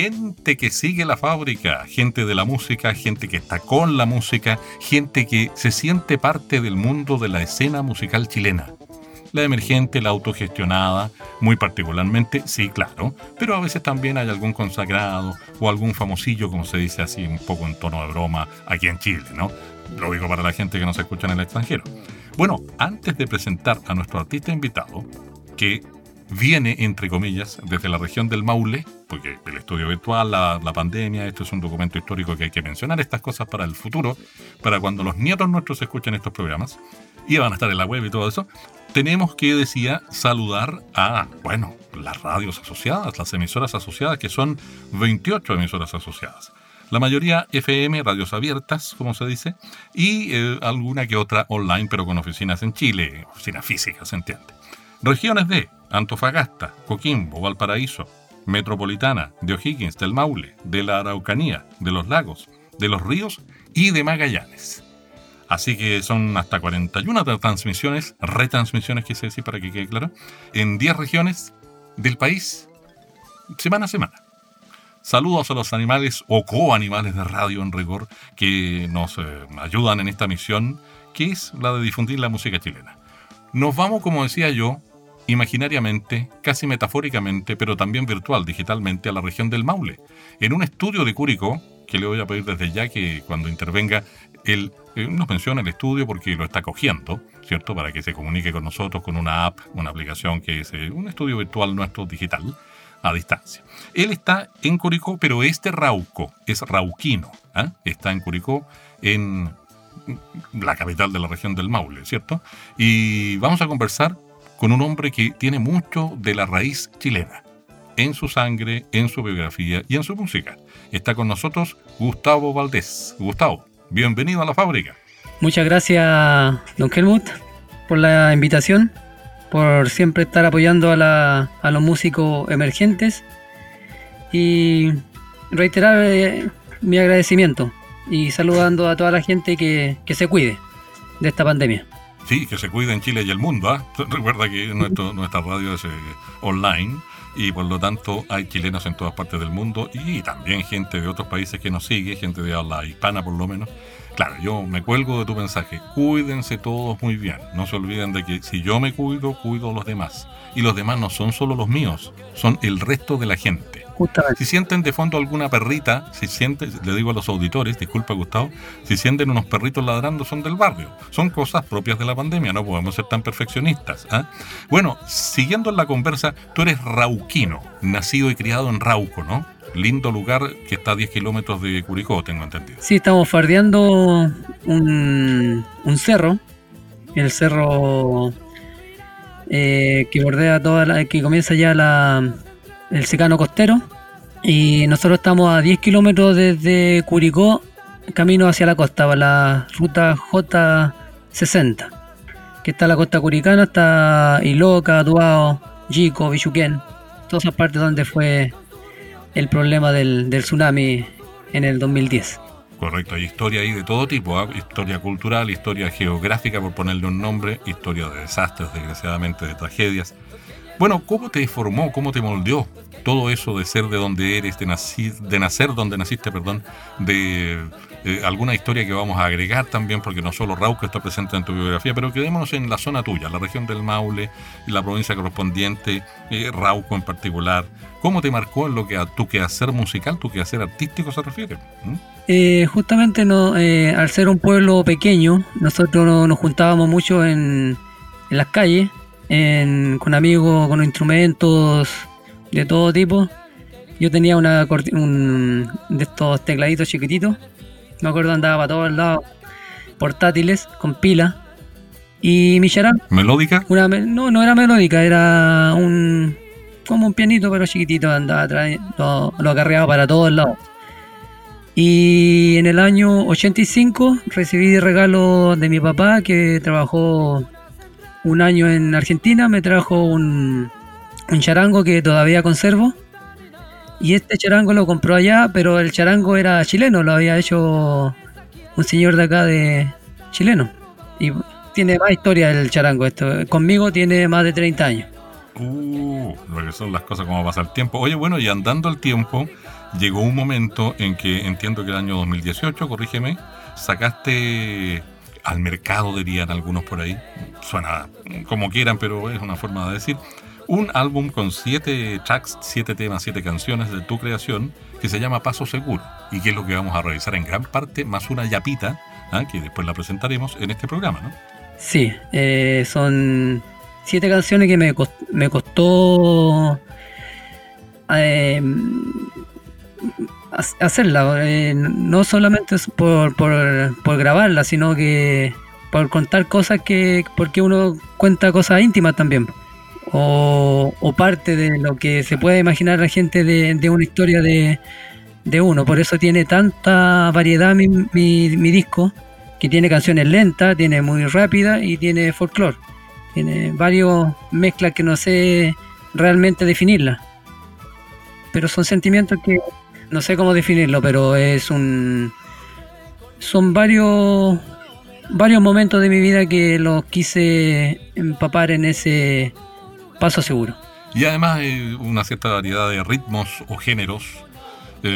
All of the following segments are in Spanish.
Gente que sigue la fábrica, gente de la música, gente que está con la música, gente que se siente parte del mundo de la escena musical chilena. La emergente, la autogestionada, muy particularmente, sí, claro, pero a veces también hay algún consagrado o algún famosillo, como se dice así un poco en tono de broma, aquí en Chile, ¿no? Lo digo para la gente que nos escucha en el extranjero. Bueno, antes de presentar a nuestro artista invitado, que viene, entre comillas, desde la región del Maule, porque el estudio virtual, la, pandemia, esto es un documento histórico que hay que mencionar estas cosas para el futuro, para cuando los nietos nuestros escuchen estos programas, y van a estar en la web y todo eso, tenemos que, decía, saludar a, bueno, las radios asociadas, las emisoras asociadas, que son 28 emisoras asociadas. La mayoría FM, radios abiertas, como se dice, y eh, alguna que otra online, pero con oficinas en Chile, oficinas físicas, se entiende. Regiones de Antofagasta, Coquimbo, Valparaíso, Metropolitana, de O'Higgins, del Maule, de la Araucanía, de los lagos, de los ríos y de Magallanes. Así que son hasta 41 transmisiones, retransmisiones, quise decir para que quede claro, en 10 regiones del país, semana a semana. Saludos a los animales o coanimales de radio en rigor que nos eh, ayudan en esta misión, que es la de difundir la música chilena. Nos vamos, como decía yo, imaginariamente, casi metafóricamente, pero también virtual, digitalmente, a la región del Maule. En un estudio de Curicó, que le voy a pedir desde ya que cuando intervenga él eh, nos menciona el estudio porque lo está cogiendo, ¿cierto? Para que se comunique con nosotros con una app, una aplicación que es eh, un estudio virtual nuestro digital a distancia. Él está en Curicó, pero este Rauco es rauquino. ¿ah? Está en Curicó, en la capital de la región del Maule, ¿cierto? Y vamos a conversar con un hombre que tiene mucho de la raíz chilena en su sangre, en su biografía y en su música. Está con nosotros Gustavo Valdés. Gustavo, bienvenido a la fábrica. Muchas gracias, don Helmut, por la invitación, por siempre estar apoyando a, los músicos emergentes y reiterar eh, mi agradecimiento y saludando a toda la gente que se cuide de esta pandemia. Sí, que se cuide en Chile y el mundo. ¿ah? Recuerda que nuestro, nuestra radio es eh, online y por lo tanto hay chilenos en todas partes del mundo y también gente de otros países que nos sigue, gente de habla hispana por lo menos. Claro, yo me cuelgo de tu mensaje. Cuídense todos muy bien. No se olviden de que si yo me cuido, cuido a los demás. Y los demás no son solo los míos, son el resto de la gente. Si sienten de fondo alguna perrita, si sienten, le digo a los auditores, disculpa Gustavo, si sienten unos perritos ladrando son del barrio. Son cosas propias de la pandemia, no podemos ser tan perfeccionistas. ¿ah? Bueno, siguiendo en la conversa, tú eres rauquino, nacido y criado en Rauco, ¿no? Lindo lugar que está a 10 kilómetros de Curicó, tengo entendido. Sí, estamos fardeando un, cerro, el cerro eh, que bordea toda la, que comienza ya la, el secano costero. Y nosotros estamos a 10 kilómetros desde Curicó, camino hacia la costa, para la ruta J60. Que está la costa curicana, está Iloca, Duao, Yico, Bichuquén. Todas esas partes donde fue el problema del, tsunami en el 2010. Correcto, hay historia ahí de todo tipo, ¿ah? historia cultural, historia geográfica, por ponerle un nombre, historia de desastres, desgraciadamente, de tragedias. Bueno, ¿cómo te formó, cómo te moldeó todo eso de ser de donde eres, de, nacer, de nacer donde naciste, perdón, de eh, alguna historia que vamos a agregar también, porque no solo Rauco está presente en tu biografía, pero quedémonos en la zona tuya, la región del Maule, la provincia correspondiente, eh, Rauco en particular. ¿Cómo te marcó en lo que a tu quehacer musical, tu quehacer artístico se refiere? ¿Mm? Eh, justamente no, al ser un pueblo pequeño, nosotros nos juntábamos mucho en, en las calles con amigos, con instrumentos de todo tipo. Yo tenía una un, de estos tecladitos chiquititos. Me acuerdo andaba para todos lados, portátiles, con pila. Y mi. ¿Melódica? Una, no, no era melódica, era un como un pianito, pero chiquitito, andaba atrás, lo, lo acarreaba para todos lados. Y en el año 85 recibí regalo de mi papá que trabajó un año en Argentina, me trajo un, un charango que todavía conservo. Y este charango lo compró allá, pero el charango era chileno, lo había hecho un señor de acá de chileno. Y tiene más historia el charango esto. Conmigo tiene más de 30 años. Uh, lo que son las cosas como pasa el tiempo. Oye, bueno, y andando el tiempo, llegó un momento en que entiendo que el año 2018, corrígeme, sacaste al mercado, dirían algunos por ahí. Suena como quieran, pero es una forma de decir. Un álbum con siete tracks, siete temas, siete canciones de tu creación que se llama Paso Seguro y que es lo que vamos a realizar en gran parte, más una yapita, ¿ah? que después la presentaremos en este programa, ¿no? Sí, eh, son siete canciones que me, cost- me costó eh, hacerla. eh, no solamente por, por, por grabarla, sino que por contar cosas que. porque uno cuenta cosas íntimas también. O, parte de lo que se puede imaginar la gente de, de una historia de, de uno. Por eso tiene tanta variedad mi, mi, mi disco, que tiene canciones lentas, tiene muy rápidas y tiene folclore. Tiene varios mezclas que no sé realmente definirlas. Pero son sentimientos que no sé cómo definirlo, pero es un. Son varios. varios momentos de mi vida que los quise empapar en ese paso seguro. Y además hay una cierta variedad de ritmos o géneros eh,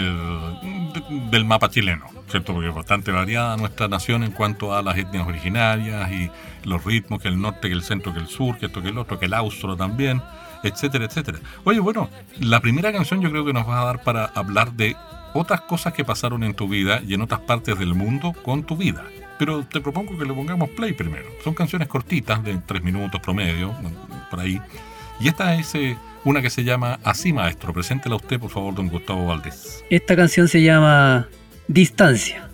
de- del mapa chileno, ¿cierto? Porque es bastante variada nuestra nación en cuanto a las etnias originarias y los ritmos, que el norte, que el centro, que el sur, que esto, que el otro, que el austro también, etcétera, etcétera. Oye, bueno, la primera canción yo creo que nos va a dar para hablar de otras cosas que pasaron en tu vida y en otras partes del mundo con tu vida. Pero te propongo que le pongamos play primero. Son canciones cortitas, de tres minutos promedio, por ahí. Y esta es eh, una que se llama Así Maestro. Preséntela usted, por favor, don Gustavo Valdés. Esta canción se llama Distancia,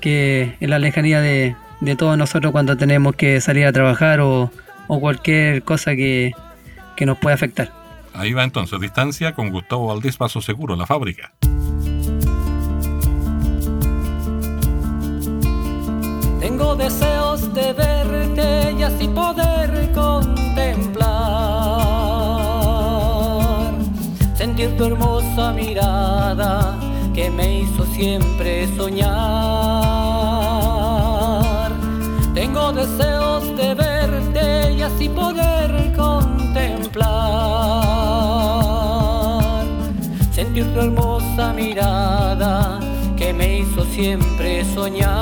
que es la lejanía de, de todos nosotros cuando tenemos que salir a trabajar o, o cualquier cosa que, que nos pueda afectar. Ahí va entonces, Distancia con Gustavo Valdés, Paso Seguro, la fábrica. Tengo deseos de verte y así poder contemplar, sentir tu hermosa mirada que me hizo siempre soñar. Tengo deseos de verte y así poder contemplar, sentir tu hermosa mirada que me hizo siempre soñar.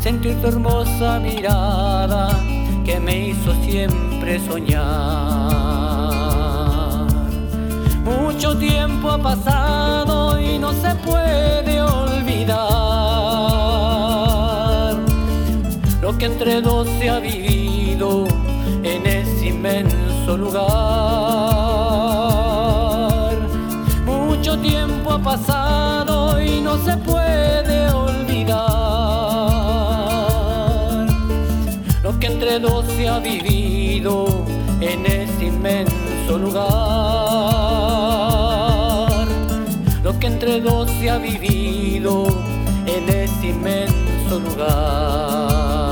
Sentir tu hermosa mirada que me hizo siempre soñar. Mucho tiempo ha pasado y no se puede olvidar lo que entre dos se ha vivido lugar. Mucho tiempo ha pasado y no se puede olvidar lo que entre dos se ha vivido en ese inmenso lugar. Lo que entre dos se ha vivido en ese inmenso lugar.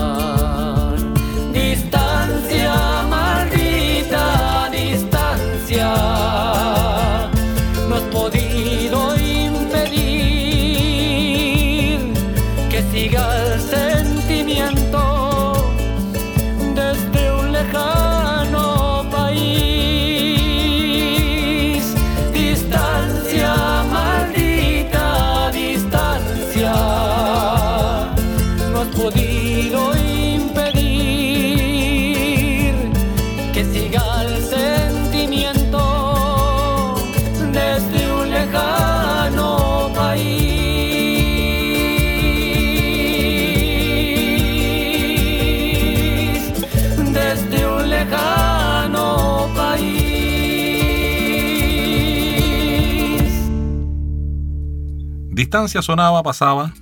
Distancia sonaba, pasaba.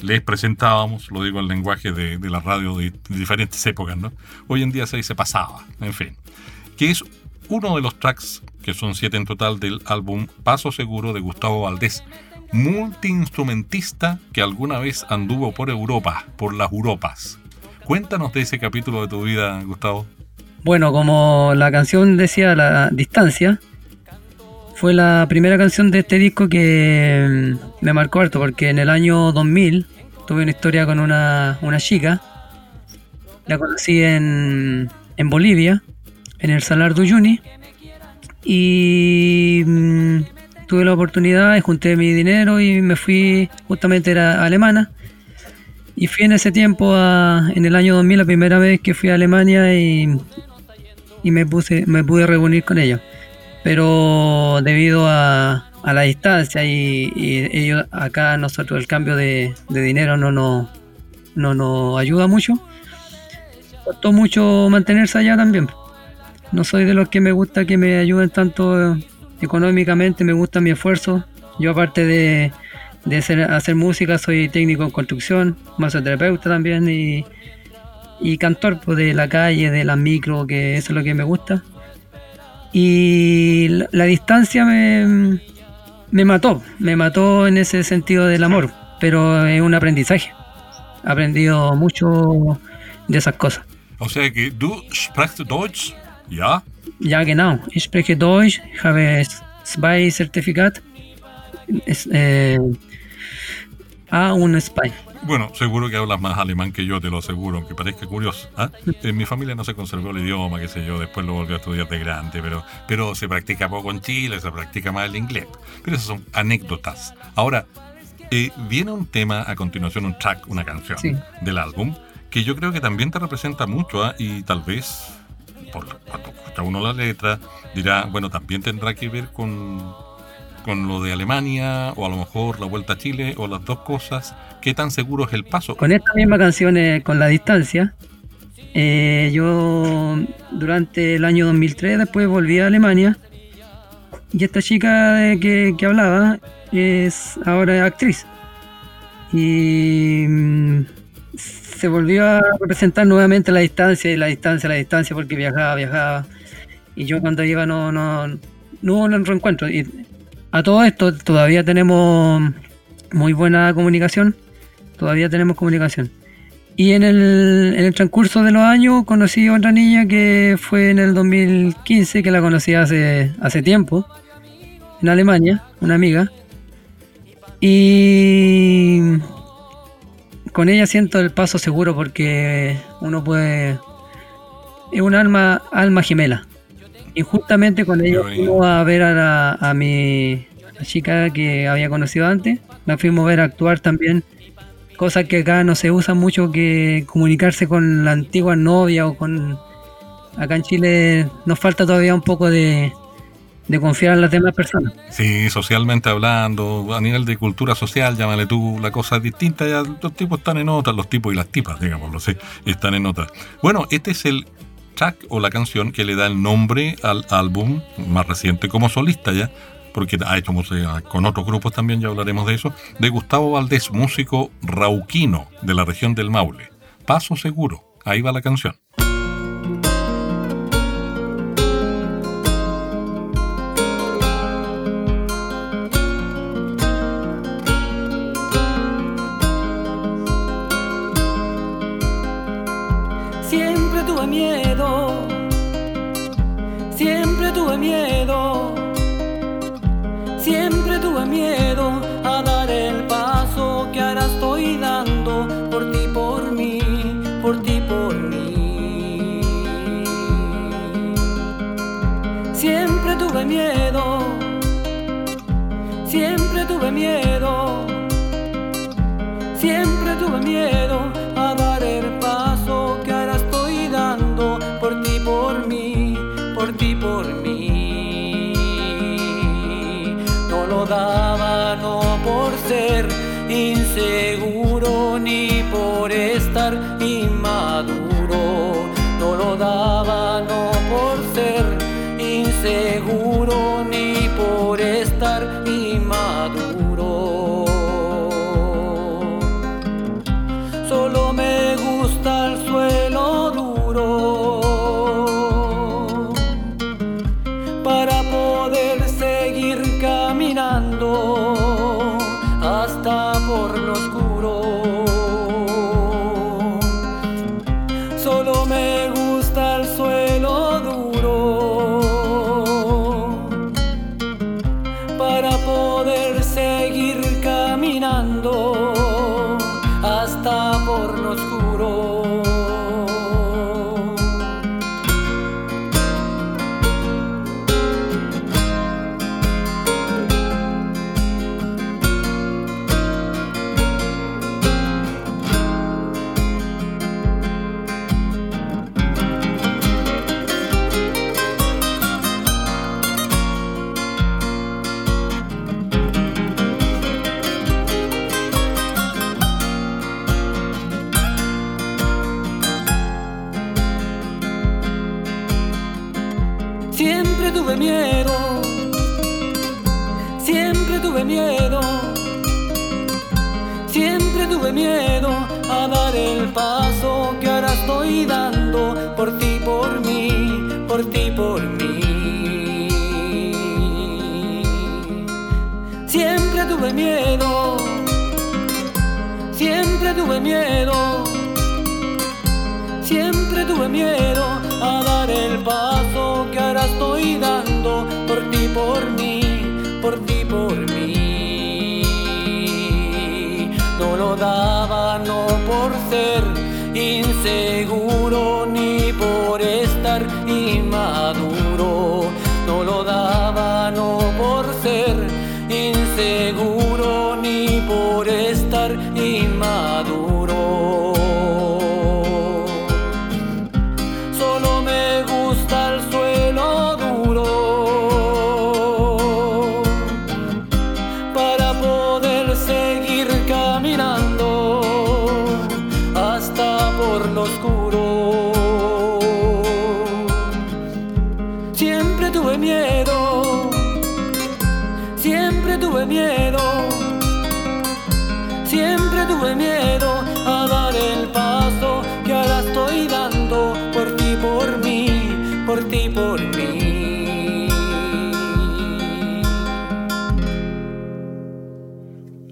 les presentábamos, lo digo en lenguaje de, la radio de, diferentes épocas, ¿no? Hoy en día se dice pasaba, en fin. Que es uno de los tracks, que son siete en total, del álbum Paso Seguro de Gustavo Valdés, multiinstrumentista que alguna vez anduvo por Europa, por las Europas. Cuéntanos de ese capítulo de tu vida, Gustavo. Bueno, como la canción decía, La Distancia, fue la primera canción de este disco que mm, me marcó harto, porque en el año 2000 tuve una historia con una, chica. La conocí en, en Bolivia, en el Salar de Uyuni. Y mm, tuve la oportunidad junté mi dinero y me fui, justamente era alemana. Y fui en ese tiempo, en el año 2000, la primera vez que fui a Alemania y, y me, puse, me pude reunir con ellos. Pero debido a, a la distancia y, ellos acá nosotros el cambio de, dinero no nos no, no ayuda mucho, costó mucho mantenerse allá también. No soy de los que me gusta que me ayuden tanto económicamente, me gusta mi esfuerzo. Yo aparte de, de hacer, hacer música, soy técnico en construcción, masoterapeuta también y, y cantor pues, de la calle, de las micro, que eso es lo que me gusta. Y la, distancia me, me mató, me mató en ese sentido del amor, pero es un aprendizaje. He aprendido mucho de esas cosas. O sea que tú sprichst Deutsch, ¿ya? Ja, genau. Ich spreche Deutsch, habe zwei Zertifikat. Eh, a un spy. Bueno, seguro que hablas más alemán que yo, te lo aseguro, aunque parezca curioso. ¿ah? En mi familia no se conservó el idioma, qué sé yo, después lo volvió a estudiar de grande, pero, pero se practica poco en Chile, se practica más el inglés. Pero esas son anécdotas. Ahora, eh, viene un tema a continuación, un track, una canción del álbum, que yo creo que también te representa mucho ¿ah? y tal vez, por, cuando escucha uno la letra, dirá, bueno, también tendrá que ver con con lo de Alemania o a lo mejor la vuelta a Chile o las dos cosas, ¿qué tan seguro es el paso? Con esta misma canción, eh, con la distancia, eh, yo durante el año 2003 después volví a Alemania y esta chica que, que hablaba es ahora actriz. Y mm, se volvió a representar nuevamente la distancia y la distancia, la distancia porque viajaba, viajaba. Y yo cuando iba no, no, no hubo un reencuentro. Y a todo esto todavía tenemos muy buena comunicación, todavía tenemos comunicación. Y en el, en el transcurso de los años conocí a otra niña que fue en el 2015, que la conocí hace, hace tiempo, en Alemania, una amiga. Y con ella siento el paso seguro porque uno puede... Es un alma, alma gemela. Y justamente cuando ella fuimos a ver a, mi chica que había conocido antes, la fuimos a ver actuar también. Cosa que acá no se usa mucho que comunicarse con la antigua novia o con... Acá en Chile nos falta todavía un poco de, de confiar en las demás personas. Sí, socialmente hablando, a nivel de cultura social, llámale tú, la cosa es distinta, ya los tipos están en nota, los tipos y las tipas, digámoslo, sí, están en nota. Bueno, este es el track o la canción que le da el nombre al álbum más reciente como solista ya, porque ha hecho música con otros grupos también, ya hablaremos de eso, de Gustavo Valdés, músico rauquino de la región del Maule. Paso seguro, ahí va la canción. Miedo, siempre tuve miedo. A dar el paso que ahora estoy dando por ti, por mí, por ti, por mí. No lo daba no por ser inseguro ni por estar inmaduro, no lo daba no por ser inseguro siempre tuve miedo a dar el paso que ahora estoy dando por ti, por mí, por ti, por mí. No lo daba no por ser inseguro ni por estar inmaduro. No lo daba no por ser inseguro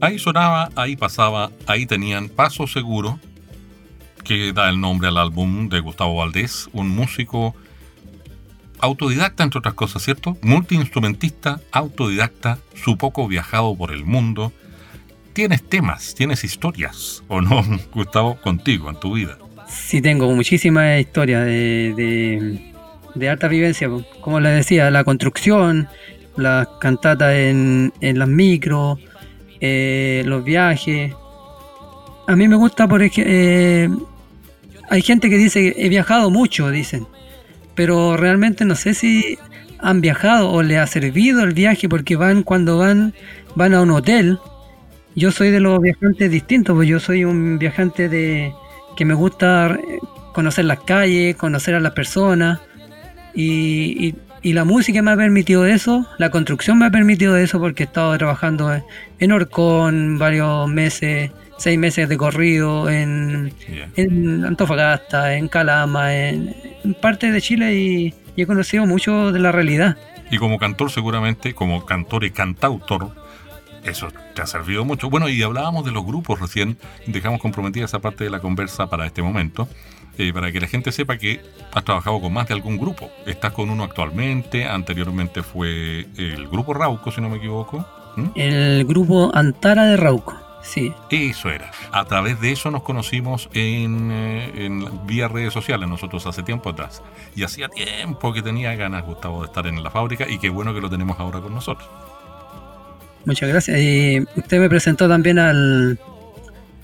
Ahí sonaba, ahí pasaba, ahí tenían Paso Seguro, que da el nombre al álbum de Gustavo Valdés, un músico autodidacta, entre otras cosas, ¿cierto? Multiinstrumentista, autodidacta, su poco viajado por el mundo. Tienes temas, tienes historias, ¿o no, Gustavo, contigo, en tu vida? Sí, tengo muchísimas historias de, de, alta vivencia. Como les decía, la construcción, las cantatas en, en las micros, eh, los viajes. A mí me gusta porque hay gente que dice he viajado mucho, dicen. Pero realmente no sé si han viajado o le ha servido el viaje porque van cuando van van a un hotel. Yo soy de los viajantes distintos, pues yo soy un viajante de que me gusta eh, conocer las calles, conocer a las personas y- y la música me ha permitido eso, la construcción me ha permitido eso porque he estado trabajando en- Orcón varios meses, seis meses de corrido, en, Bien. en Antofagasta, en Calama, en, en parte de Chile y, y he conocido mucho de la realidad. Y como cantor, seguramente, como cantor y cantautor, eso te ha servido mucho. Bueno, y hablábamos de los grupos recién, dejamos comprometida esa parte de la conversa para este momento, eh, para que la gente sepa que has trabajado con más de algún grupo. Estás con uno actualmente, anteriormente fue el grupo Rauco, si no me equivoco. ¿Mm? El grupo Antara de Rauco, sí. Eso era. A través de eso nos conocimos en, eh, en vía redes sociales, nosotros hace tiempo atrás. Y hacía tiempo que tenía ganas, Gustavo, de estar en la fábrica y qué bueno que lo tenemos ahora con nosotros. Muchas gracias. Y usted me presentó también al,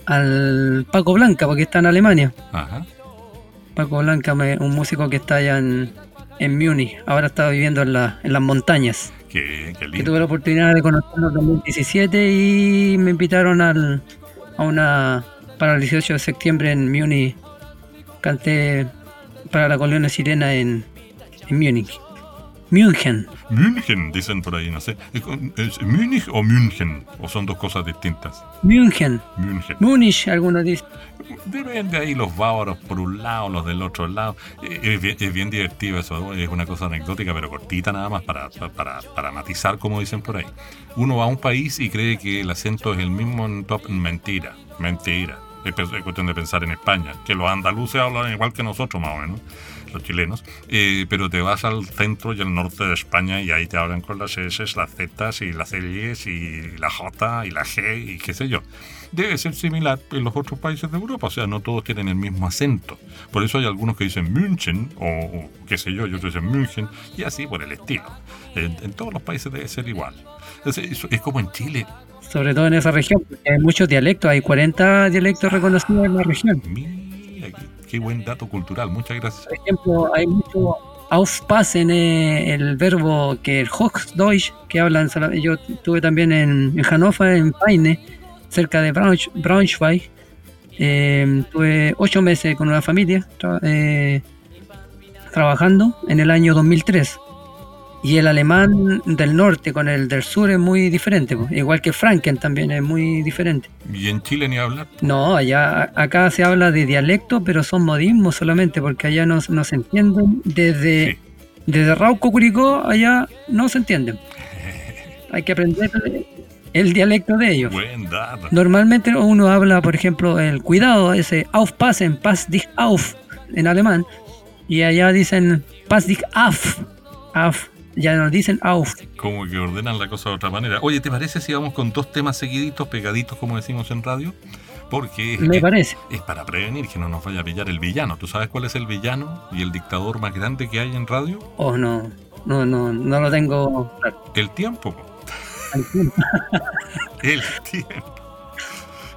al Paco Blanca, porque está en Alemania. Ajá. Paco Blanca, me- un músico que está allá en, en Múnich. Ahora está viviendo en, la- en las montañas. Qué, qué Que lindo. tuve la oportunidad de conocerlo en 2017 y me invitaron al, a una para el 18 de septiembre en Múnich. Canté para la Colonia Sirena en, en Múnich. München. München, dicen por ahí, no sé. ¿Es con- ¿Es Múnich o München? ¿O son dos cosas distintas? München. München. Múnich, algunos dicen. Deben de ahí los bávaros por un lado, los del otro lado. Es bien, es bien divertido eso, es una cosa anecdótica, pero cortita nada más para, para, para matizar, como dicen por ahí. Uno va a un país y cree que el acento es el mismo en top. Mentira, mentira. Es cuestión de pensar en España, que los andaluces hablan igual que nosotros, más o menos, los chilenos. Eh, pero te vas al centro y al norte de España y ahí te hablan con las S, las Z y las L's y la J y la G y qué sé yo debe ser similar en los otros países de Europa, o sea, no todos tienen el mismo acento. Por eso hay algunos que dicen München, o, o qué sé yo, y otros dicen München, y así por el estilo. En, en todos los países debe ser igual. Es- es como en Chile. Sobre todo en esa región, porque hay muchos dialectos, hay 40 dialectos reconocidos en la región. Mira, qué, qué buen dato cultural, muchas gracias. Por ejemplo, hay mucho Aufpassen, eh, el verbo que el Hochdeutsch, que hablan, yo estuve también en, en Hannover, en Peine, cerca de Braunsch- Braunschweig. Eh, tuve ocho meses con una familia tra- eh, trabajando en el año 2003. Y el alemán del norte con el del sur es muy diferente, po. igual que Franken también es muy diferente. ¿Y en Chile ni hablar? No, allá acá se habla de dialecto, pero son modismos solamente, porque allá no, no se entienden. Desde, Sí. desde Rauco, Curicó, allá no se entienden. Hay que aprender el dialecto de ellos. Buen dato. Normalmente uno habla, por ejemplo, el cuidado, ese aufpassen, pass dich auf en alemán, y allá dicen pass dich auf, auf, ya no dicen auf. Como que ordenan la cosa de otra manera. Oye, ¿te parece si vamos con dos temas seguiditos, pegaditos, como decimos en radio? Porque es, Me parece. es para prevenir que no nos vaya a pillar el villano. ¿Tú sabes cuál es el villano y el dictador más grande que hay en radio? Oh, no, no, no, no lo tengo. El tiempo. po. El tiempo.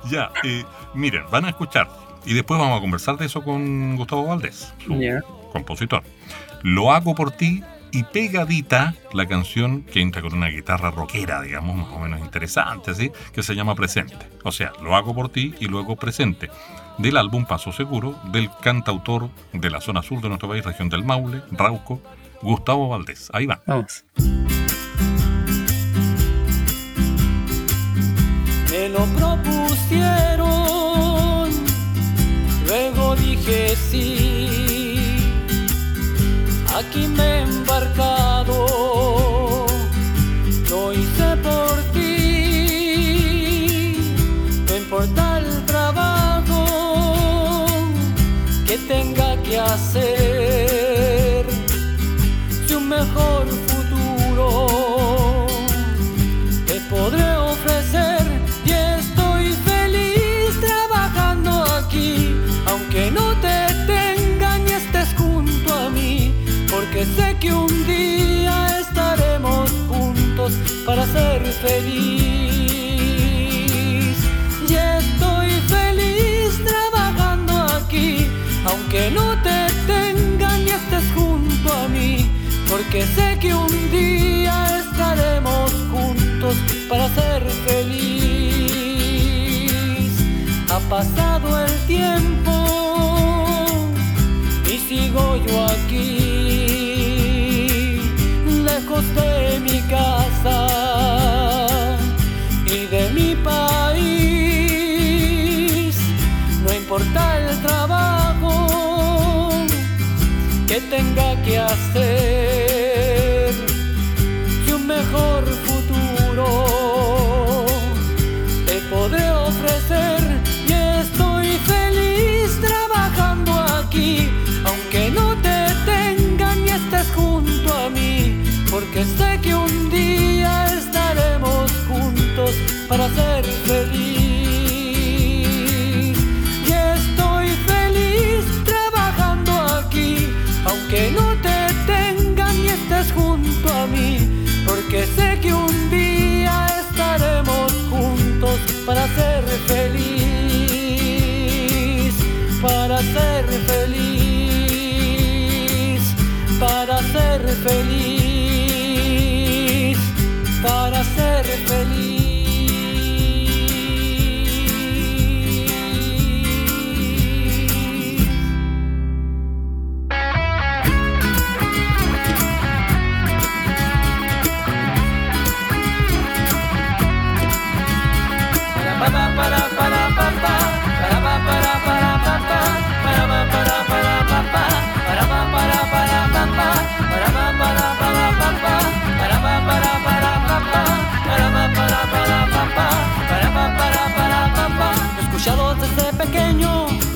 Ya, eh, miren, van a escuchar. Y después vamos a conversar de eso con Gustavo Valdés, su compositor. Lo hago por ti y pegadita la canción que entra con una guitarra rockera, digamos, más o menos interesante, ¿sí? Que se llama Presente. O sea, lo hago por ti y luego Presente. Del álbum Paso Seguro, del cantautor de la zona sur de nuestro país, región del Maule, Rauco, Gustavo Valdés. Ahí va. Vamos. Me lo propusieron, luego dije sí. Aquí me he embarcado, lo hice por ti. No importa el trabajo que tenga que hacer, si un mejor para ser feliz. Y estoy feliz trabajando aquí, aunque no te tenga ni estés junto a mí, porque sé que un día estaremos juntos para ser feliz. Ha pasado el tiempo y sigo yo aquí, casa y de mi país. No importa el trabajo que tenga que hacer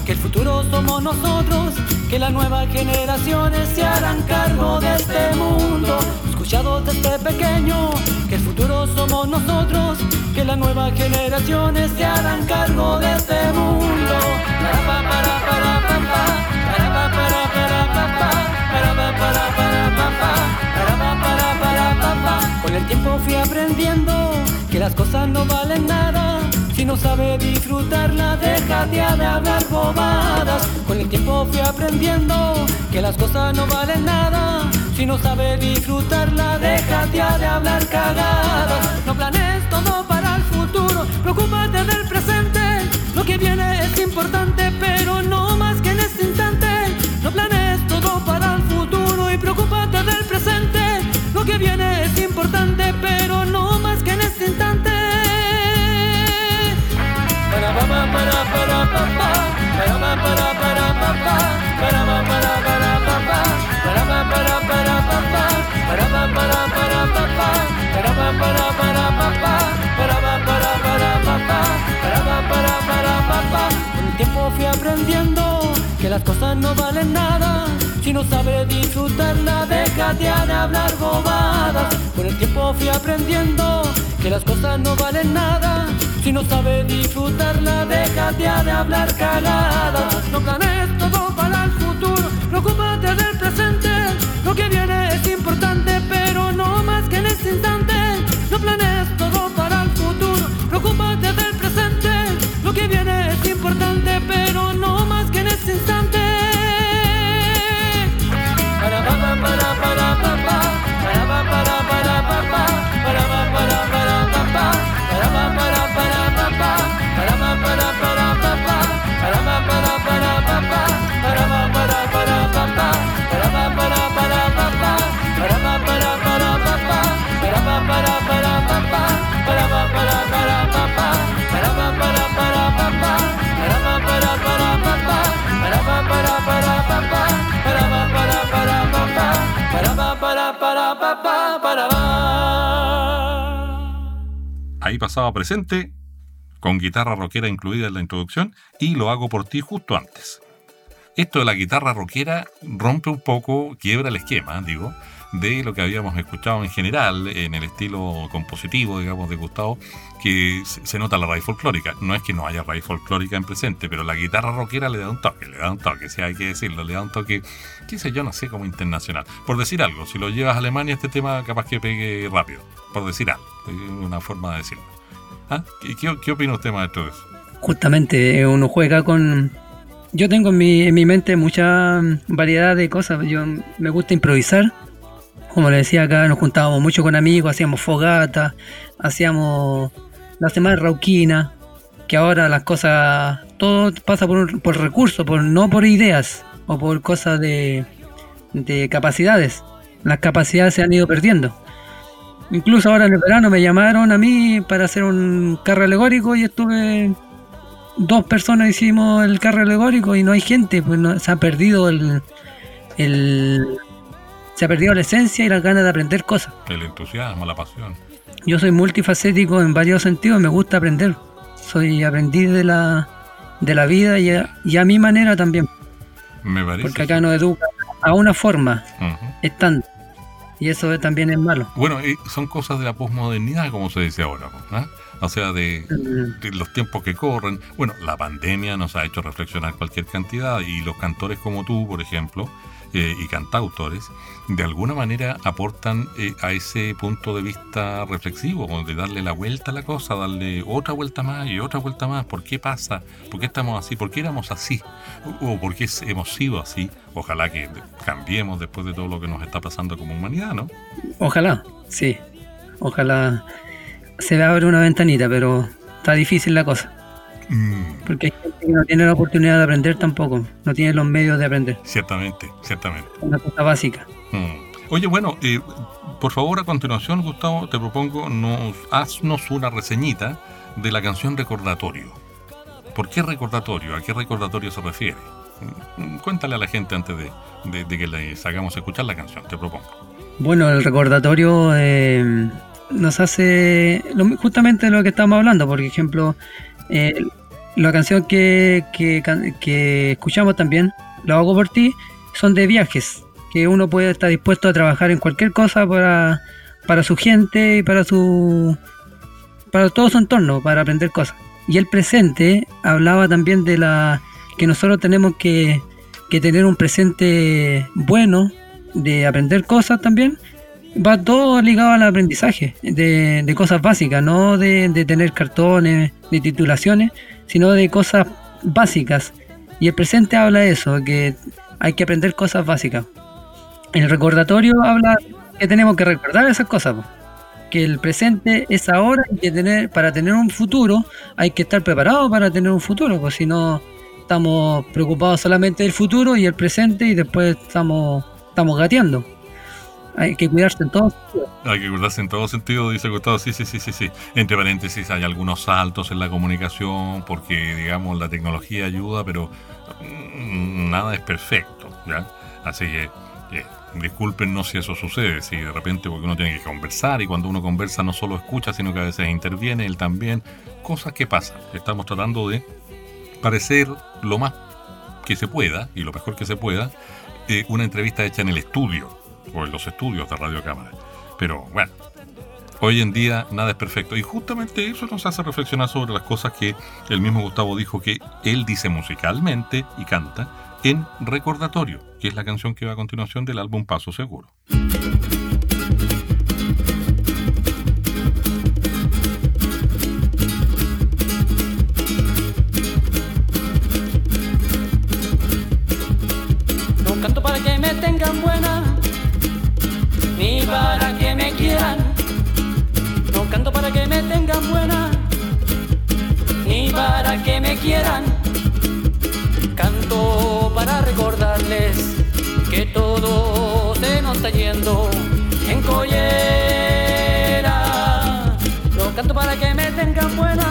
que el futuro somos nosotros, que las nuevas generaciones se harán cargo de este mundo. Escuchado desde pequeño que el futuro somos nosotros, que las nuevas generaciones se harán cargo de este mundo. Para pa, para, para, pa, pa, para pa, para, para, pa, pa, para pa, para, para, pa, pa, para pa, para, para, pa, pa. Con el tiempo fui aprendiendo que las cosas no valen nada. Si no sabe disfrutarla, déjate de hablar bobadas. Con el tiempo fui aprendiendo que las cosas no valen nada. Si no sabe disfrutarla, déjate de hablar cagadas. No planees todo para el futuro, preocúpate del presente. Lo que viene es importante, pero no más que en este instante. No planees todo para el futuro y preocúpate del presente. Lo que Con el tiempo fui aprendiendo que las cosas no valen nada. Si no sabes disfrutarla, déjate de hablar bobadas. Con el tiempo fui aprendiendo que las cosas no valen nada. Si no sabes disfrutarla, déjate de hablar cagadas. No planes todo para el futuro, preocúpate del presente. Lo que viene es importante, pero no más que en este instante. No planes todo para el futuro, preocúpate del presente. Lo que viene es importante, pero no más que en este instante. Para pa pa para para pa pa, para pa para para pa pa, para Ahí pasaba presente, con guitarra rockera incluida en la introducción, y lo hago por ti justo antes. Esto de la guitarra rockera rompe un poco, quiebra el esquema, digo, de lo que habíamos escuchado en general en el estilo compositivo, digamos, de Gustavo, que se nota la raíz folclórica. No es que no haya raíz folclórica en presente, pero la guitarra rockera le da un toque, le da un toque, si hay que decirlo, le da un toque, qué sé yo, no sé, como internacional. Por decir algo, si lo llevas a Alemania, este tema capaz que pegue rápido, por decir algo, una forma de decirlo. ¿Ah? ¿Qué, qué, qué opina usted, maestro, de eso? Justamente eh, uno juega con... Yo tengo en mi, en mi mente mucha variedad de cosas. Yo me gusta improvisar. Como le decía acá, nos juntábamos mucho con amigos, hacíamos fogata, hacíamos la semana rauquina, que ahora las cosas, todo pasa por, por recursos, por, no por ideas o por cosas de, de capacidades. Las capacidades se han ido perdiendo. Incluso ahora en el verano me llamaron a mí para hacer un carro alegórico y estuve dos personas hicimos el carro alegórico y no hay gente, pues no- se ha perdido el, el se ha perdido la esencia y las ganas de aprender cosas. El entusiasmo, la pasión. Yo soy multifacético en varios sentidos, me gusta aprender. Soy aprendiz de la de la vida y a, y a mi manera también, Me parece. porque acá nos educan a una forma, Ujú. estándar. Y eso también es malo. Bueno, son cosas de la posmodernidad, como se dice ahora, pues, ¿ah? O sea, de, de los tiempos que corren. Bueno, la pandemia nos ha hecho reflexionar cualquier cantidad y los cantores como tú, por ejemplo, eh, y cantautores, de alguna manera aportan eh, a ese punto de vista reflexivo, de darle la vuelta a la cosa, darle otra vuelta más y otra vuelta más. ¿Por qué pasa? ¿Por qué estamos así? ¿Por qué éramos así? ¿O por qué hemos sido así? Ojalá que cambiemos después de todo lo que nos está pasando como humanidad, ¿no? Ojalá, sí. Ojalá se abra una ventanita, pero está difícil la cosa. Mm, Porque hay gente que no tiene la oportunidad de aprender tampoco. No tiene los medios de aprender. ciertamente, ciertamente. Una cosa básica. Mm. Oye, bueno, eh, por favor, a continuación, Gustavo, te propongo, nos, haznos una reseñita de la canción Recordatorio. ¿Por qué recordatorio? ¿A qué recordatorio se refiere? Mm, Cuéntale a la gente antes de, de- de que les hagamos escuchar la canción, te propongo. Bueno, el recordatorio eh, nos hace lo- justamente lo que estamos hablando. Por ejemplo, eh, la canción que, que, escuchamos también, Lo hago por ti, son de viajes. Que uno puede estar dispuesto a trabajar en cualquier cosa para, para su gente y para su para todo su entorno, para aprender cosas. Y el presente hablaba también de la que nosotros tenemos que, que tener un presente bueno, de aprender cosas también. Va todo ligado al aprendizaje de, de cosas básicas, no de, de tener cartones, de titulaciones, sino de cosas básicas. Y el presente habla de eso, que hay que aprender cosas básicas. El recordatorio habla que tenemos que recordar esas cosas. que el presente es ahora y que tener para tener un futuro hay que estar preparado para tener un futuro, pues si no estamos preocupados solamente del futuro y el presente y después estamos estamos gateando. Hay que cuidarse en todo Hay que cuidarse en todo sentido, dice Gustavo. Sí, sí, sí, sí, sí. Entre paréntesis, hay algunos saltos en la comunicación porque, digamos, la tecnología ayuda, pero mm, nada es perfecto, ¿ya? Así que, eh, discúlpenos si eso sucede, si de repente porque uno tiene que conversar y cuando uno conversa no solo escucha, sino que a veces interviene él también. Cosas que pasan. Estamos tratando de parecer lo más que se pueda y lo mejor que se pueda eh, una entrevista hecha en el estudio o en los estudios de Radio Cámara. Pero bueno, hoy en día nada es perfecto y justamente eso nos hace reflexionar sobre las cosas que el mismo Gustavo dijo que él dice musicalmente y canta en Recordatorio, que es la canción que va a continuación del álbum Paso Seguro. Quieran. Canto para recordarles que todo se nos está yendo en collera. No canto para que me tengan buena,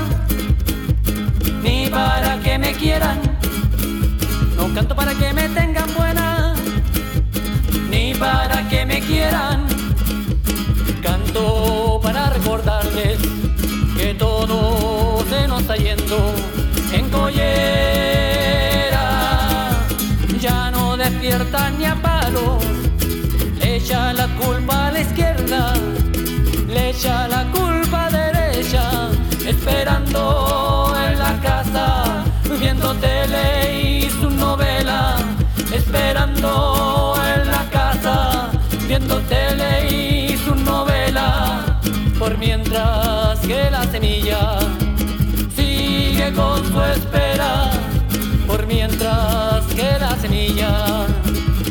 ni para que me quieran. No canto para que me tengan buena, ni para que me quieran. Canto para recordarles en collera. Ya no despierta ni a palo, le echa la culpa a la izquierda, le echa la culpa a derecha, esperando en la casa, viendo tele y su novela, esperando en la casa, viendo tele y su novela, por mientras que la semilla con su espera, por mientras que la semilla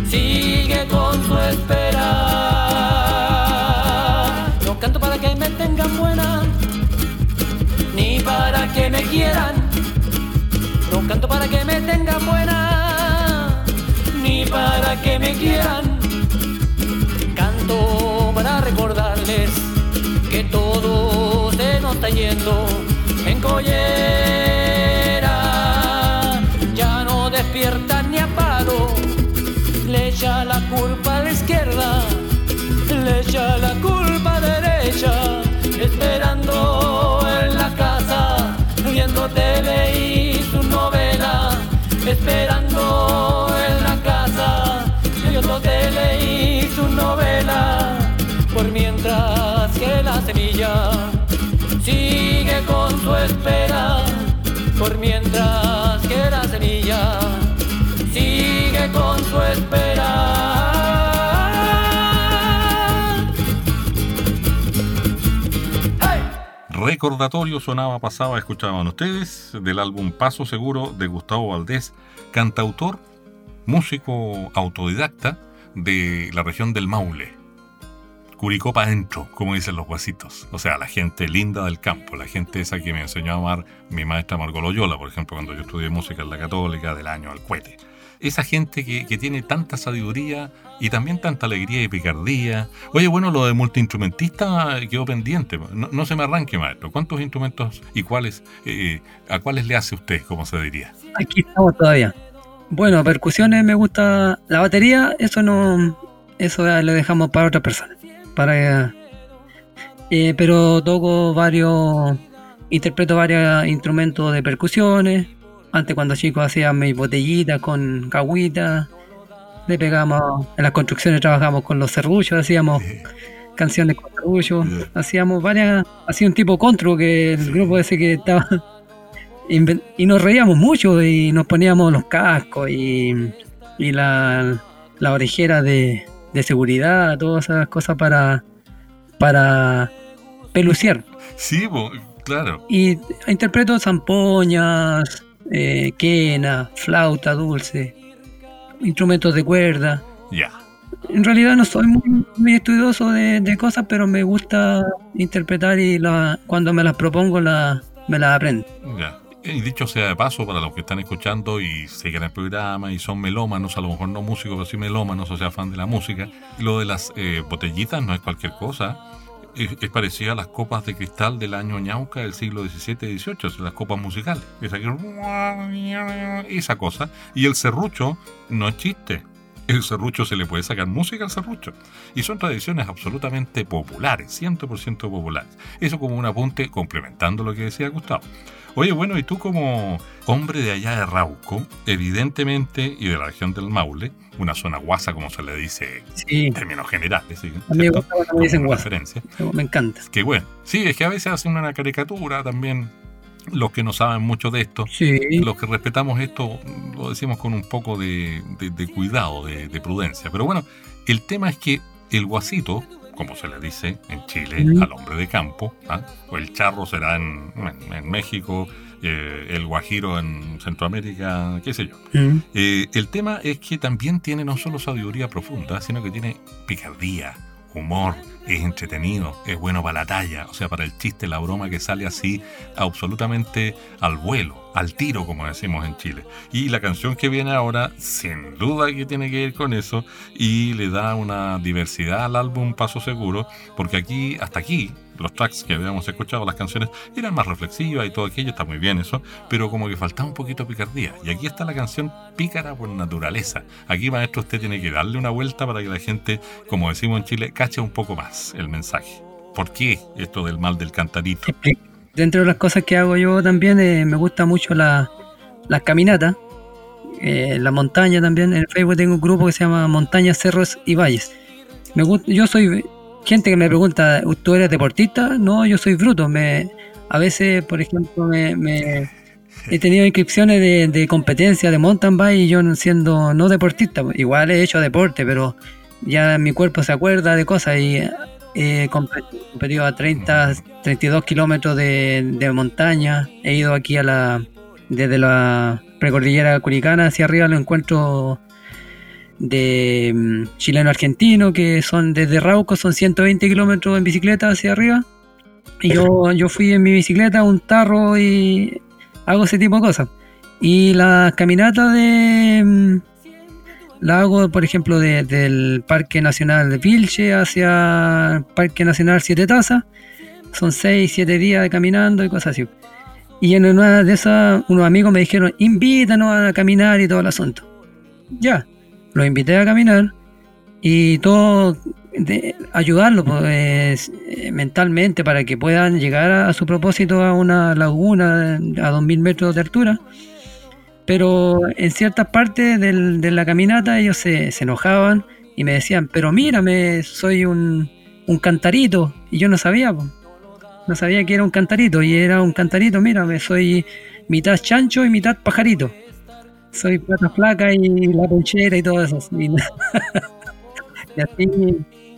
sigue con su espera. No canto para que me tengan buena, ni para que me quieran. No canto para que me tengan buena, ni para que me quieran. Canto para recordarles que todo se nos está yendo en collera. Ya no despierta ni a palo, le echa la culpa a la izquierda, le echa la culpa a derecha, esperando en la casa, viendo tele y su novela, esperando en la casa, viendo tele y su novela, por mientras que la semilla sigue con su espera, por mientras que la semilla sigue con su espera. Recordatorio sonaba pasaba, escuchaban ustedes, del álbum Paso Seguro de Gustavo Valdés, cantautor, músico autodidacta de la región del Maule. Curicó para adentro, como dicen los guasitos. O sea, la gente linda del campo, la gente esa que me enseñó a amar mi maestra Margot Loyola, por ejemplo, cuando yo estudié música en la Católica del año al cohete. Esa gente que, tiene tanta sabiduría y también tanta alegría y picardía. Oye, bueno, lo de multiinstrumentista quedó pendiente. No, se me arranque, maestro. ¿Cuántos instrumentos y cuáles, eh, a cuáles le hace usted, como se diría? Aquí estamos todavía. Bueno, percusiones me gusta. La batería, eso no. Eso lo dejamos para otra persona para eh, pero toco varios interpreto varios instrumentos de percusiones. Antes cuando chicos hacía mis botellitas con cagüitas le pegamos en las construcciones trabajamos con los serruchos hacíamos canciones con serruchos hacíamos varias hacía un tipo contro que el grupo ese que estaba y nos reíamos mucho y nos poníamos los cascos y, y la, la orejera de, de seguridad, todas esas cosas para, para peluciar. Sí, claro. Y interpreto zampoñas, eh, quena, flauta dulce, instrumentos de cuerda. Ya. En realidad no soy muy, estudioso de, cosas, pero me gusta interpretar y la, cuando me las propongo la, me las aprendo. Ya. Y dicho sea de paso, para los que están escuchando y siguen el programa y son melómanos, a lo mejor no músicos, pero sí melómanos, o sea, fan de la música, lo de las eh, botellitas no es cualquier cosa. Es, parecida a las copas de cristal del año ñauca del siglo XVII y XVIII, las copas musicales. Esa, esa cosa. Y el serrucho no es chiste. El serrucho se le puede sacar música al serrucho. Y son tradiciones absolutamente populares, 100% populares. Eso como un apunte complementando lo que decía Gustavo. Oye, bueno, y tú como hombre de allá de Rauco, evidentemente, y de la región del Maule, una zona guasa como se le dice Sí, en términos generales, ¿sí? a mí me gusta cuando me dicen guasa. Me encanta. Que bueno, sí, es que a veces hacen una caricatura también los que no saben mucho de esto. Sí, Los que respetamos esto lo decimos con un poco de, de- de cuidado, de, de prudencia. Pero bueno, el tema es que el guasito, como se le dice en Chile al hombre de campo, ¿ah? o el charro será en, en- en México, eh, el guajiro en Centroamérica, qué sé yo. Mm. Eh, el tema es que también tiene no solo sabiduría profunda, sino que tiene picardía, humor, es entretenido, es bueno para la talla, o sea, para el chiste, la broma que sale así absolutamente al vuelo, al tiro, como decimos en Chile. Y la canción que viene ahora, sin duda que tiene que ir con eso, y le da una diversidad al álbum Paso Seguro, porque aquí, hasta aquí, los tracks que habíamos escuchado, las canciones, eran más reflexivas y todo aquello, está muy bien eso, pero como que faltaba un poquito picardía. Y aquí está la canción Pícara por naturaleza. Aquí, maestro, usted tiene que darle una vuelta para que la gente, como decimos en Chile, cache un poco más el mensaje. ¿Por qué esto del mal del cantarito? Dentro de las cosas que hago yo también, eh, me gusta mucho la, las caminatas, eh, la montaña también. En Facebook tengo un grupo que se llama Montañas, Cerros y Valles. Me gusta, yo soy gente que me pregunta, ¿tú eres deportista? No, yo soy bruto. Me, a veces, por ejemplo, me, me- he tenido inscripciones de, de competencia de mountain bike y yo siendo no deportista, pues, igual he hecho deporte, pero ya mi cuerpo se acuerda de cosas y he compe- competido a 30, 32 kilómetros de, de montaña. He ido aquí a la, desde la precordillera curicana hacia arriba, lo encuentro de mm, chileno-argentino, que son desde Rauco, son 120 kilómetros en bicicleta hacia arriba. Y yo, yo fui en mi bicicleta un tarro y hago ese tipo de cosas. Y las caminatas de... mm, La hago, por ejemplo, de- del Parque Nacional de Vilche hacia el Parque Nacional Siete Tazas. Son 6, 7 días de caminando y cosas así. Y en una de esas, unos amigos me dijeron, invítanos a caminar y todo el asunto. Ya, los invité a caminar y todo de ayudarlos pues, eh, mentalmente para que puedan llegar a, a su propósito a una laguna a 2000 metros de altura. Pero en ciertas partes del- de la caminata ellos se, se enojaban y me decían, pero mírame, soy un, un cantarito. Y yo no sabía, po. no sabía que era un cantarito. Y era un cantarito, mírame, soy mitad chancho y mitad pajarito. Soy plata flaca y la ponchera y todo eso. Y, y así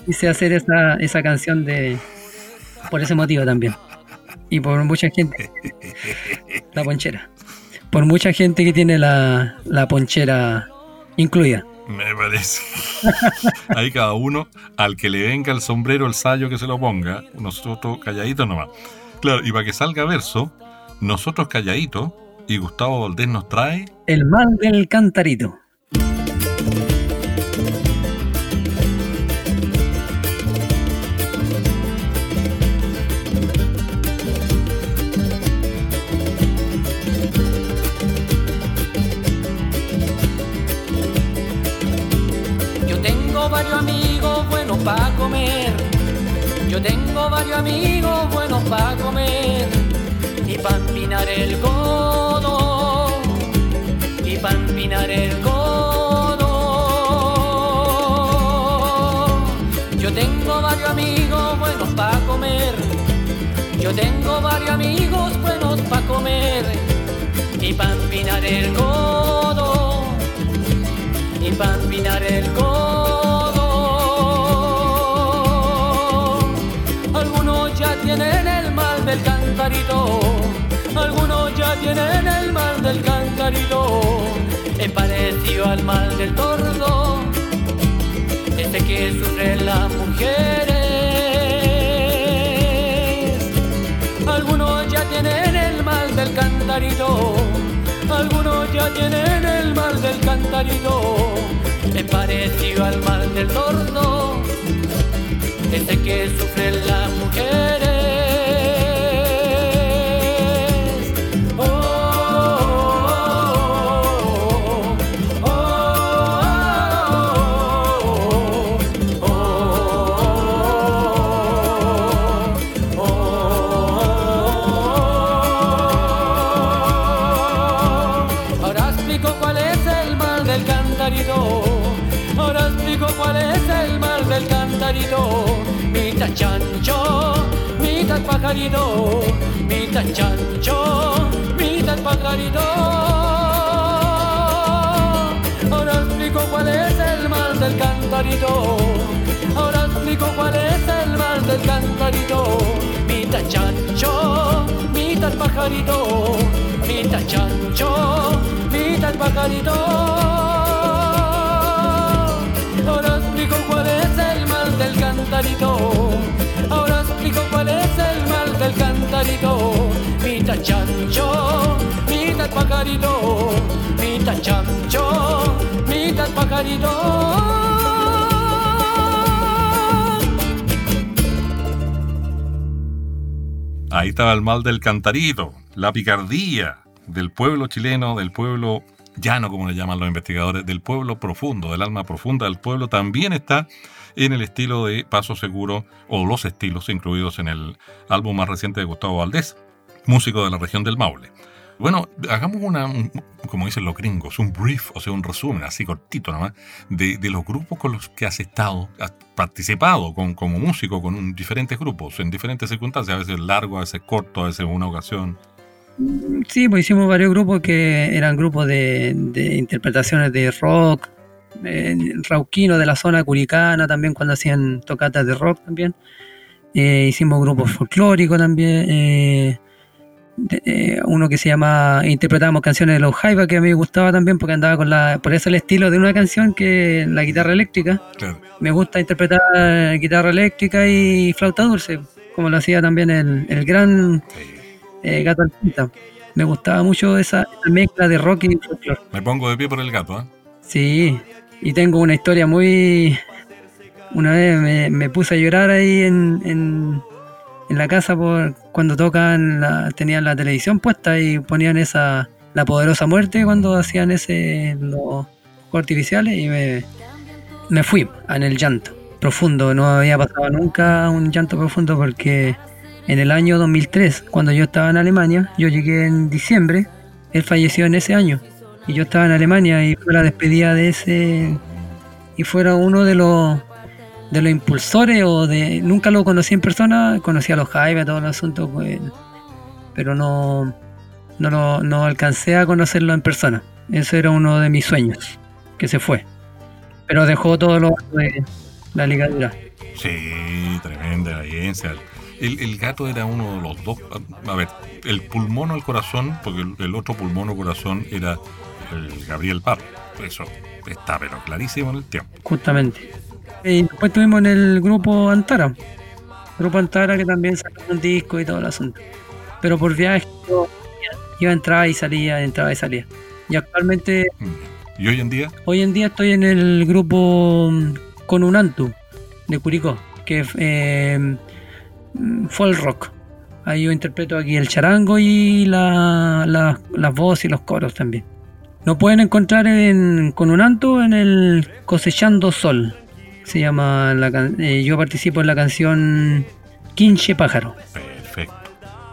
quise hacer esa, esa canción de por ese motivo también. Y por mucha gente, la ponchera. Por mucha gente que tiene la, la ponchera incluida. Me parece. Ahí cada uno, al que le venga el sombrero, el sayo que se lo ponga, nosotros calladitos nomás. Claro, y para que salga verso, nosotros calladitos, y Gustavo Valdés nos trae El mal del cantarito. Yo tengo varios amigos buenos para comer. Yo tengo varios amigos buenos para comer. Y para empinar el codo. Y para empinar el codo. Yo tengo varios amigos buenos para comer. Yo tengo varios amigos buenos para comer. Y para empinar el codo y para empinar el codo. Algunos ya tienen el mal del cantarito, algunos ya tienen el mal del cantarito. Es parecido al mal del tordo, este que sufren las mujeres. Algunos ya tienen el mal del cantarito. Algunos ya tienen el mal del cantarito. Es parecido al mal del tordo. Ese que sufren las mujeres. Pajarito. Mitad chancho, mitad pajarito. Ahora explico cuál es el mal del cantarito. Ahora explico cuál es el mal del cantarito. Mitad chancho, mitad pajarito. Mitad chancho, mitad pajarito. Ahora explico cuál es el mal del cantarito. Mitad chancho, mitad pajarito. Mitad chancho, pajarito. Ahí estaba el mal del cantarito, la picardía del pueblo chileno, del pueblo llano, como le llaman los investigadores, del pueblo profundo, del alma profunda del pueblo, también está en el estilo de Paso Seguro o los estilos incluidos en el álbum más reciente de Gustavo Valdés, músico de la región del Maule. Bueno, hagamos una, un- como dicen los gringos, un brief, o sea, un resumen, así cortito nomás, de, de los grupos con los que has estado, has participado con, como músico con un- diferentes grupos, en diferentes circunstancias, a veces largo, a veces corto, a veces en una ocasión. Sí, pues hicimos varios grupos que eran grupos de, de interpretaciones de rock, eh, rauquino de la zona curicana también cuando hacían tocatas de rock también. Eh, hicimos grupos folclóricos también. eh, de- uno que se llama interpretábamos canciones de los Jaiba que a mí me gustaba también porque andaba con la por eso el estilo de una canción que la guitarra eléctrica Claro. me gusta interpretar guitarra eléctrica y flauta dulce como lo hacía también el, el gran eh, Gato Alpinta. Me gustaba mucho esa, esa mezcla de rock y folclore. Me pongo de pie por el gato, ¿eh? Sí, y tengo una historia muy... Una vez me, me puse a llorar ahí en, en, en la casa por cuando tocan, la, tenían la televisión puesta y ponían esa La Poderosa Muerte cuando hacían ese los artificiales y me, me fui en el llanto profundo. No había pasado nunca un llanto profundo porque en el año 2003, cuando yo estaba en Alemania, yo llegué en diciembre, él falleció en ese año y yo estaba en Alemania y fue la despedida de ese y fuera uno de los de los impulsores o de nunca lo conocí en persona conocí a los Jaime todo el asunto pues, pero no no lo no alcancé a conocerlo en persona ese era uno de mis sueños que se fue pero dejó todo lo de la ligadura Sí, tremenda audiencia. El, el gato era uno de los dos. A ver, el pulmón o el corazón, porque el, el otro pulmón o corazón era el Gabriel Parra. Eso está, pero clarísimo en el tiempo. justamente y después estuvimos en el grupo Antara grupo Antara que también sacó un disco y todo el asunto pero por viaje yo iba entraba y salía entraba y salía y actualmente Mm. Y hoy en día, Hoy en día estoy en el grupo mm, Conunantu de Curicó, que es eh, mm, folk rock. Ahí yo interpreto aquí el charango y la, la- las voces y los coros también. Nos pueden encontrar en Conunantu en el Cosechando Sol. Se llama la eh, yo participo en la canción Quinche Pájaro. perfecto.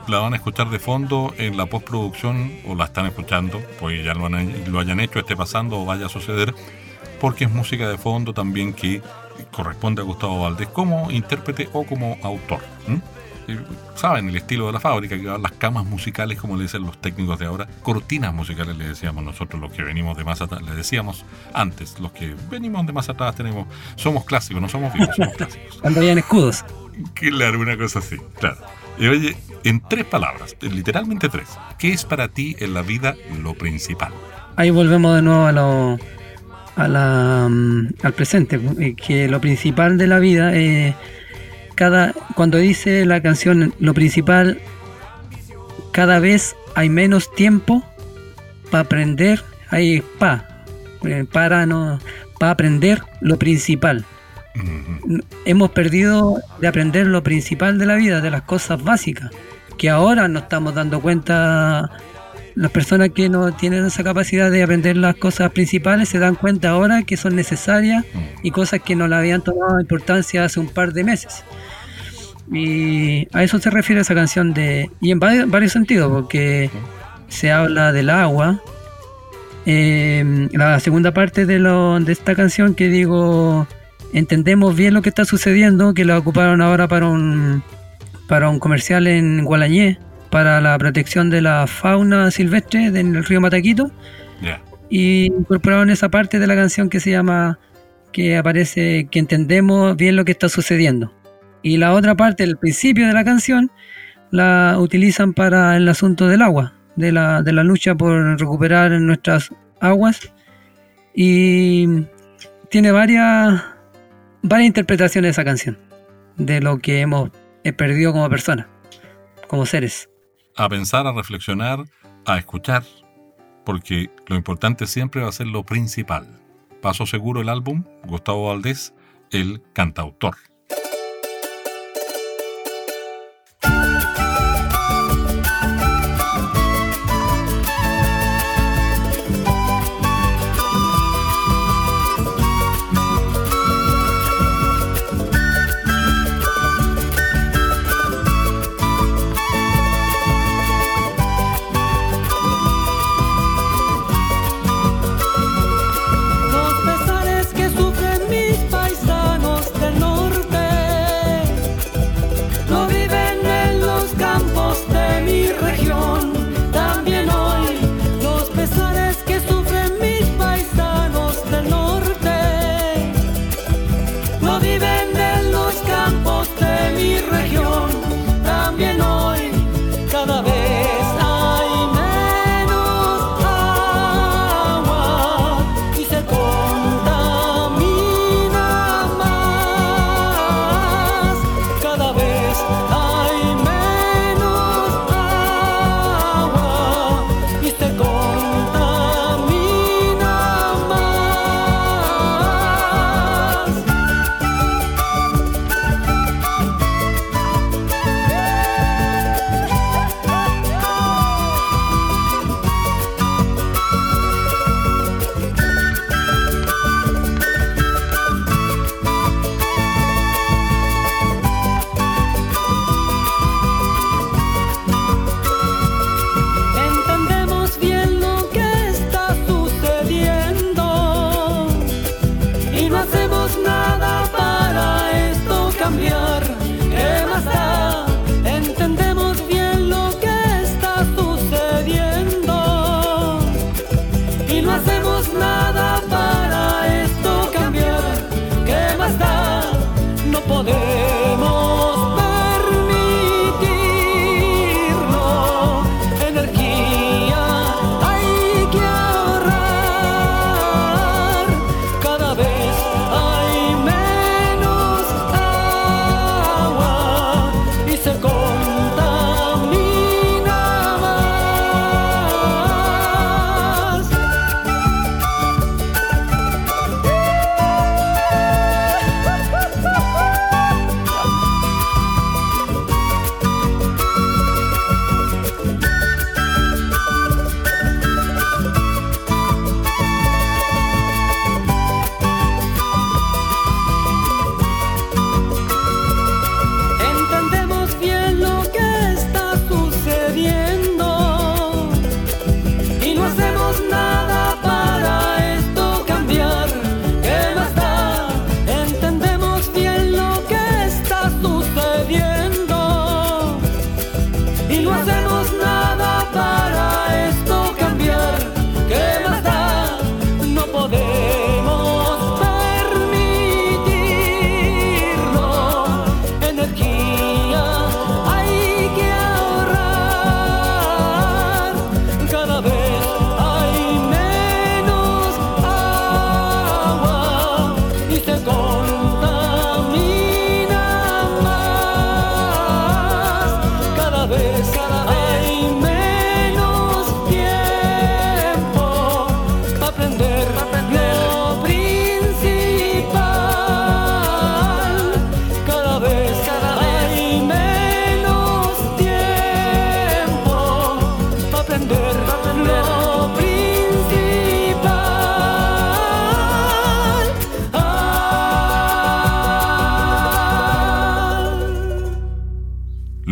La van a escuchar de fondo en la postproducción o la están escuchando, pues ya lo, han- lo hayan hecho, esté pasando o vaya a suceder, porque es música de fondo también que corresponde a Gustavo Valdés como intérprete o como autor. Eh, Saben el estilo de la fábrica, que van las camas musicales, como le dicen los técnicos de ahora, cortinas musicales le decíamos nosotros, los que venimos de más atrás, le decíamos antes, los que venimos de más atrás tenemos, somos clásicos, no somos vivos, somos clásicos. Cuando hayan escudos. Claro, una cosa así, claro. Y oye, en tres palabras, literalmente tres, ¿qué es para ti en la vida lo principal? ahí volvemos de nuevo a lo, a la, mm, al presente, eh, que lo principal de la vida, eh, cada, cuando dice la canción, lo principal cada vez hay menos tiempo para aprender, hay pa, eh, para no, para aprender lo principal. Hemos perdido de aprender lo principal de la vida, de las cosas básicas, que ahora nos estamos dando cuenta las personas que no tienen esa capacidad de aprender las cosas principales se dan cuenta ahora que son necesarias y cosas que no le habían tomado importancia hace un par de meses. Y a eso se refiere esa canción de y en varios, sentidos, porque se habla del agua. Eh, la segunda parte de, lo, de esta canción que digo, entendemos bien lo que está sucediendo, que la ocuparon ahora para un, para un comercial en Gualañé para la protección de la fauna silvestre del río Mataquito. Y incorporaron esa parte de la canción que se llama, que aparece, que entendemos bien lo que está sucediendo. Y la otra parte, el principio de la canción, la utilizan para el asunto del agua, de la, de la lucha por recuperar nuestras aguas. Y tiene varias, varias interpretaciones esa canción, de lo que hemos perdido como personas, como seres a pensar, a reflexionar, a escuchar, porque lo importante siempre va a ser lo principal. Paso seguro el álbum, Gustavo Valdés, el cantautor.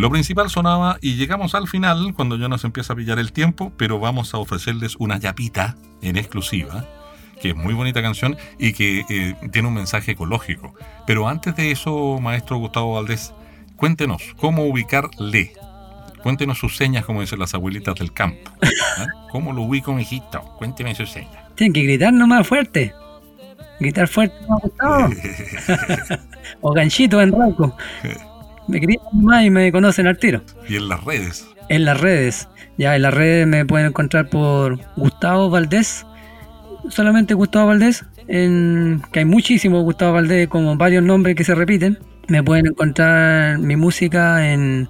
Lo principal sonaba y llegamos al final cuando ya nos empieza a pillar el tiempo, pero vamos a ofrecerles una yapita en exclusiva, que es muy bonita canción y que eh, tiene un mensaje ecológico. Pero antes de eso, maestro Gustavo Valdés, cuéntenos cómo ubicarle. Cuéntenos sus señas, como dicen las abuelitas del campo. ¿Ah? ¿Cómo lo ubico, mijito? Cuénteme sus señas. Tienen que gritar nomás fuerte. Gritar fuerte, ¿no, Gustavo? o ganchito en roco. Me gritan nomás y me conocen al tiro. Y en las redes. En las redes. Ya, en las redes me pueden encontrar por Gustavo Valdés. Solamente Gustavo Valdés. En, que hay muchísimos Gustavo Valdés, como varios nombres que se repiten. Me pueden encontrar mi música en,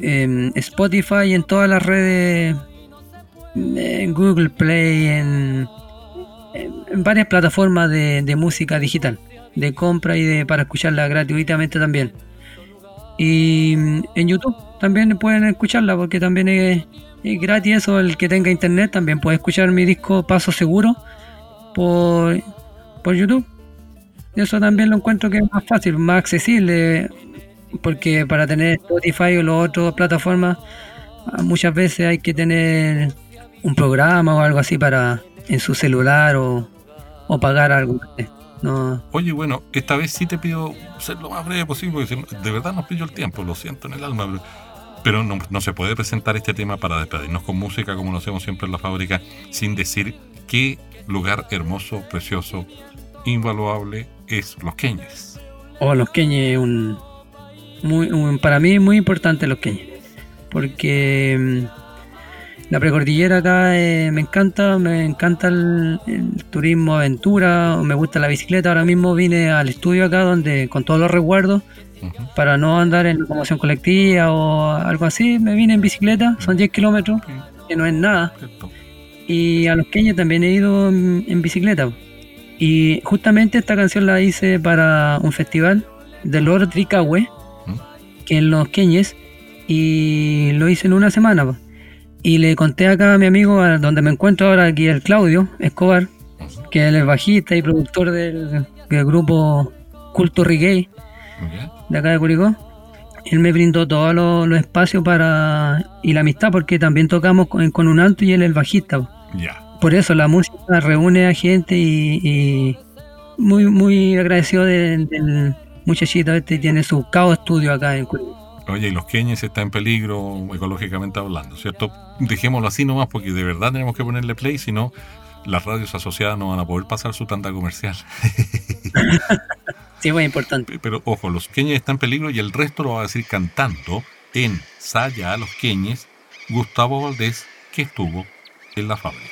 en Spotify y en todas las redes. En Google Play, en, en varias plataformas de, de música digital. De compra y de para escucharla gratuitamente también. Y mm, en YouTube también pueden escucharla porque también es, gratis eso, el que tenga internet también puede escuchar mi disco Paso Seguro por, por YouTube. Eso también lo encuentro que es más fácil, más accesible, porque para tener Spotify o las otras plataformas ah, muchas veces hay que tener un programa o algo así para en su celular o, o pagar algo. No. Oye, bueno, esta vez sí te pido ser lo más breve posible, porque de verdad nos pillo el tiempo, lo siento en el alma, pero, pero no, no se puede presentar este tema para despedirnos con música como lo hacemos siempre en la fábrica, sin decir qué lugar hermoso, precioso, invaluable es Los Queñes. O los Queñes es un, muy, un- para mí es muy importante los Queñes. Porque mm, la precordillera acá eh, me encanta, me encanta el, el turismo aventura, me gusta la bicicleta. Ahora mismo vine al estudio acá donde con todos los resguardos Ujú. para no andar en locomoción colectiva o algo así, me vine en bicicleta, son 10 kilómetros, que no es nada. Y a los Queñes también he ido en, en bicicleta. Y justamente esta canción la hice para un festival del Lord Tricahue, que en los Queñes, y lo hice en una semana. Y le conté acá a mi amigo, a donde me encuentro ahora aquí, el Claudio Escobar, que él es bajista y productor del, del grupo Culto Reggae de acá de Curicó. Él me brindó todos los, los espacios para y la amistad porque también tocamos con, con un alto y él es el bajista. Ya. Por eso la música reúne a gente y, y muy muy agradecido de- del muchachito este tiene su cao estudio acá en Curicó. Oye, y los Queñes está en peligro ecológicamente hablando, ¿cierto? Dejémoslo así nomás porque de verdad tenemos que ponerle play, si no, las radios asociadas no van a poder pasar su tanda comercial. Sí, muy importante. Pero ojo, los Queñes están en peligro y el resto lo va a decir cantando en Saya a los Queñes, Gustavo Valdés, que estuvo en la fábrica.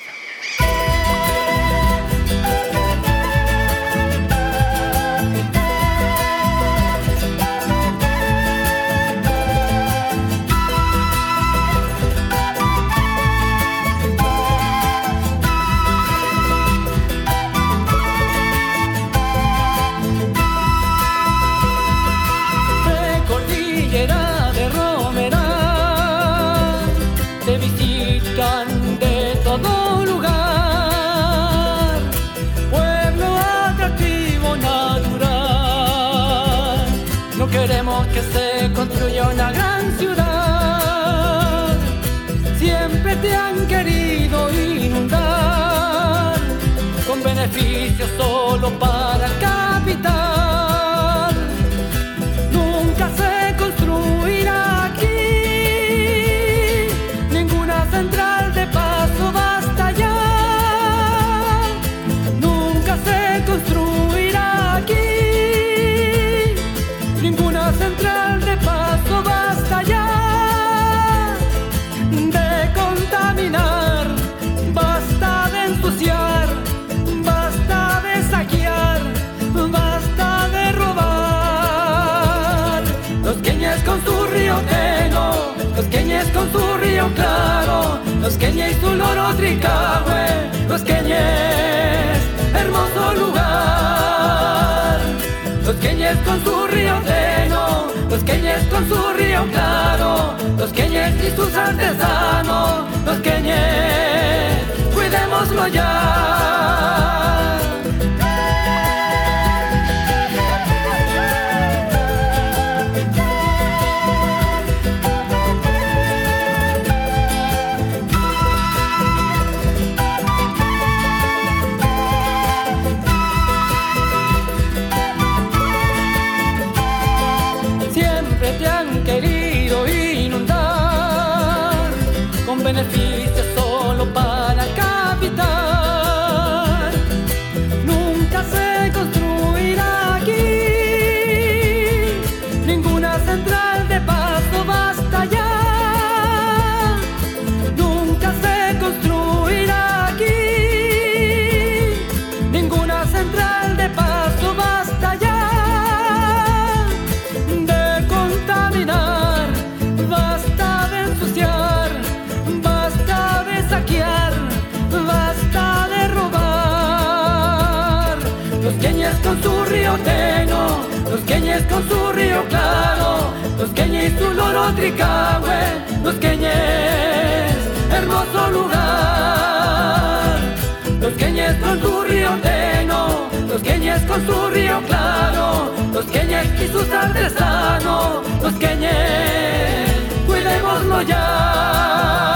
Solo los queñes y su loro Tricahue, los queñes, hermoso lugar. Los queñes con su río Teno, los queñes con su río Claro, los queñes y sus artesanos, los queñes, cuidémoslo ya. Con su río claro, los queñes y su loro tricahue, los queñes, hermoso lugar. Los queñes con su río teno, los queñes con su río claro, los queñes y sus artesanos, los queñes, cuidémoslo ya.